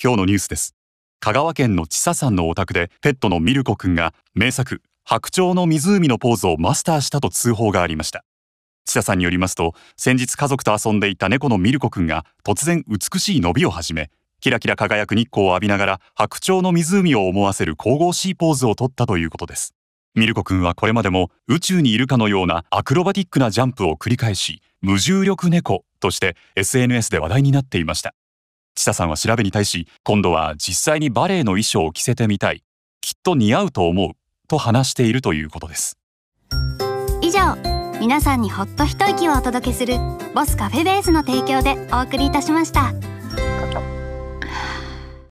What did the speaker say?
今日のニュースです。香川県の千佐さんのお宅でペットのミルコくんが名作白鳥の湖のポーズをマスターしたと通報がありました。千佐さんによりますと先日家族と遊んでいた猫のミルコくんが突然美しい伸びを始めキラキラ輝く日光を浴びながら白鳥の湖を思わせる神々しいポーズをとったということです。ミルコくんはこれまでも宇宙にいるかのようなアクロバティックなジャンプを繰り返し無重力猫として SNS で話題になっていました。千佐さんは調べに対し今度は実際にバレエの衣装を着せてみたい。きっと似合うと思う。と話しているということです。以上皆さんにほっと一息をお届けするボスカフェベースの提供でお送りいたしました。